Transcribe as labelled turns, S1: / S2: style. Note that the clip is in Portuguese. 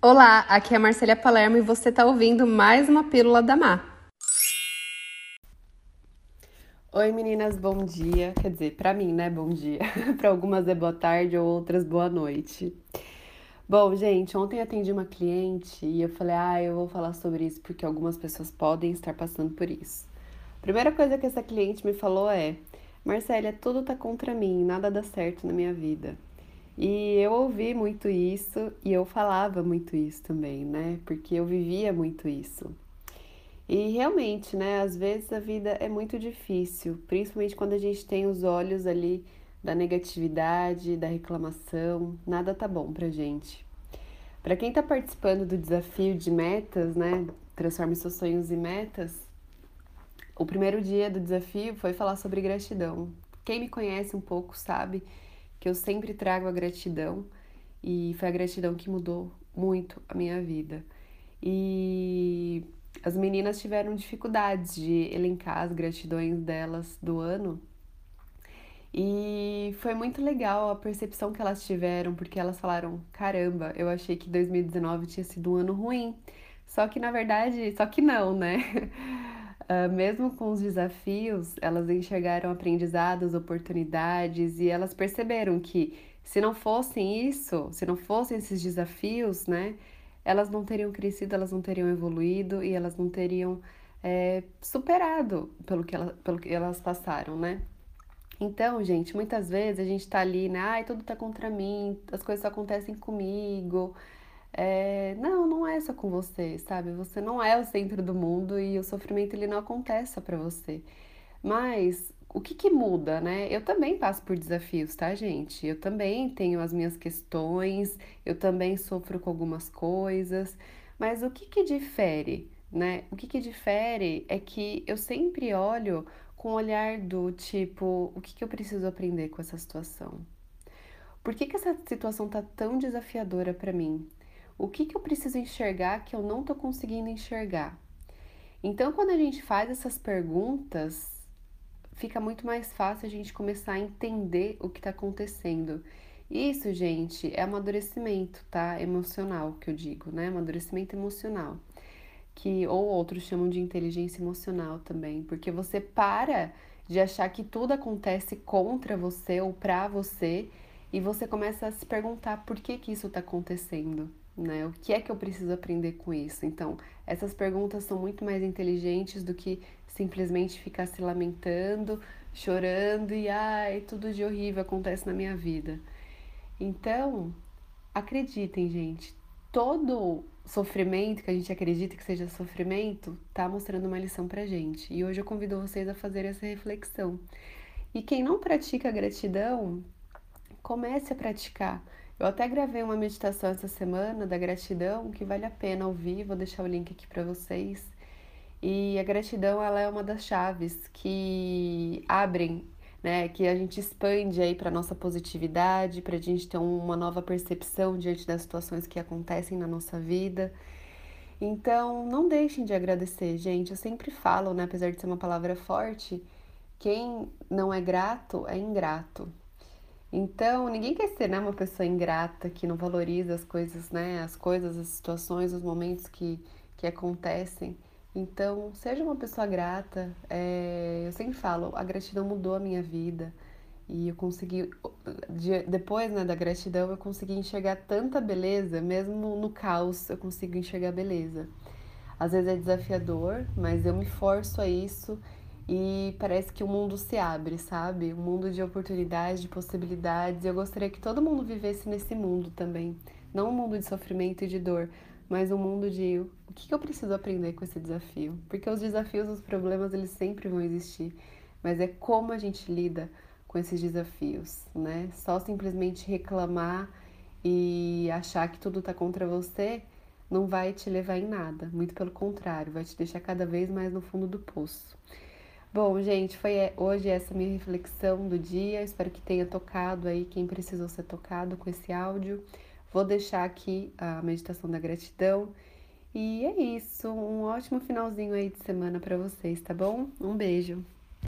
S1: Olá, aqui é a Marcela Palermo e você está ouvindo mais uma Pílula da Má. Oi meninas, bom dia. Quer dizer, para mim, né, bom dia. para algumas é boa tarde ou outras boa noite. Bom, gente, ontem atendi uma cliente e eu falei, ah, eu vou falar sobre isso porque algumas pessoas podem estar passando por isso. Primeira coisa que essa cliente me falou é: Marcela, tudo tá contra mim, nada dá certo na minha vida. E eu ouvi muito isso e eu falava muito isso também, né? Porque eu vivia muito isso. E realmente, né, às vezes a vida é muito difícil, principalmente quando a gente tem os olhos ali da negatividade, da reclamação, nada tá bom pra gente. Para quem tá participando do desafio de metas, né, transforme seus sonhos em metas, o primeiro dia do desafio foi falar sobre gratidão. Quem me conhece um pouco sabe que eu sempre trago a gratidão e foi a gratidão que mudou muito a minha vida. E as meninas tiveram dificuldades de elencar as gratidões delas do ano. E foi muito legal a percepção que elas tiveram, porque elas falaram: caramba, eu achei que 2019 tinha sido um ano ruim. Só que na verdade, só que não, né? Uh, mesmo com os desafios, elas enxergaram aprendizados, oportunidades e elas perceberam que se não fossem isso, se não fossem esses desafios, né, elas não teriam crescido, elas não teriam evoluído e elas não teriam é, superado pelo que, ela, pelo que elas passaram, né? Então, gente, muitas vezes a gente tá ali, né? Ai, tudo tá contra mim, as coisas acontecem comigo. É, não, não é só com você, sabe? Você não é o centro do mundo e o sofrimento ele não acontece para você. Mas o que, que muda, né? Eu também passo por desafios, tá, gente? Eu também tenho as minhas questões, eu também sofro com algumas coisas, mas o que, que difere, né? O que, que difere é que eu sempre olho com o olhar do tipo, o que, que eu preciso aprender com essa situação? Por que, que essa situação tá tão desafiadora para mim? O que, que eu preciso enxergar que eu não estou conseguindo enxergar? Então, quando a gente faz essas perguntas, fica muito mais fácil a gente começar a entender o que está acontecendo. Isso, gente, é amadurecimento, tá? Emocional, que eu digo, né? Amadurecimento emocional. Que, ou outros chamam de inteligência emocional também, porque você para de achar que tudo acontece contra você ou para você e você começa a se perguntar por que que isso está acontecendo, né? O que é que eu preciso aprender com isso? Então, essas perguntas são muito mais inteligentes do que simplesmente ficar se lamentando, chorando e ai, tudo de horrível acontece na minha vida. Então, acreditem, gente, todo sofrimento que a gente acredita que seja sofrimento tá mostrando uma lição pra gente. E hoje eu convido vocês a fazer essa reflexão. E quem não pratica gratidão, comece a praticar eu até gravei uma meditação essa semana da gratidão que vale a pena ouvir, vou deixar o link aqui para vocês. E a gratidão ela é uma das chaves que abrem, né, que a gente expande aí para nossa positividade, para a gente ter uma nova percepção diante das situações que acontecem na nossa vida. Então, não deixem de agradecer, gente. Eu sempre falo, né, apesar de ser uma palavra forte, quem não é grato é ingrato. Então, ninguém quer ser né, uma pessoa ingrata que não valoriza as coisas, né? As coisas, as situações, os momentos que, que acontecem. Então, seja uma pessoa grata. É, eu sempre falo, a gratidão mudou a minha vida. E eu consegui, depois né, da gratidão, eu consegui enxergar tanta beleza, mesmo no caos, eu consigo enxergar beleza. Às vezes é desafiador, mas eu me forço a isso e parece que o mundo se abre, sabe? Um mundo de oportunidades, de possibilidades. Eu gostaria que todo mundo vivesse nesse mundo também. Não um mundo de sofrimento e de dor, mas um mundo de o que eu preciso aprender com esse desafio. Porque os desafios, os problemas, eles sempre vão existir. Mas é como a gente lida com esses desafios, né? Só simplesmente reclamar e achar que tudo tá contra você não vai te levar em nada. Muito pelo contrário, vai te deixar cada vez mais no fundo do poço. Bom, gente, foi é, hoje essa minha reflexão do dia. Espero que tenha tocado aí quem precisou ser tocado com esse áudio. Vou deixar aqui a meditação da gratidão. E é isso. Um ótimo finalzinho aí de semana para vocês, tá bom? Um beijo.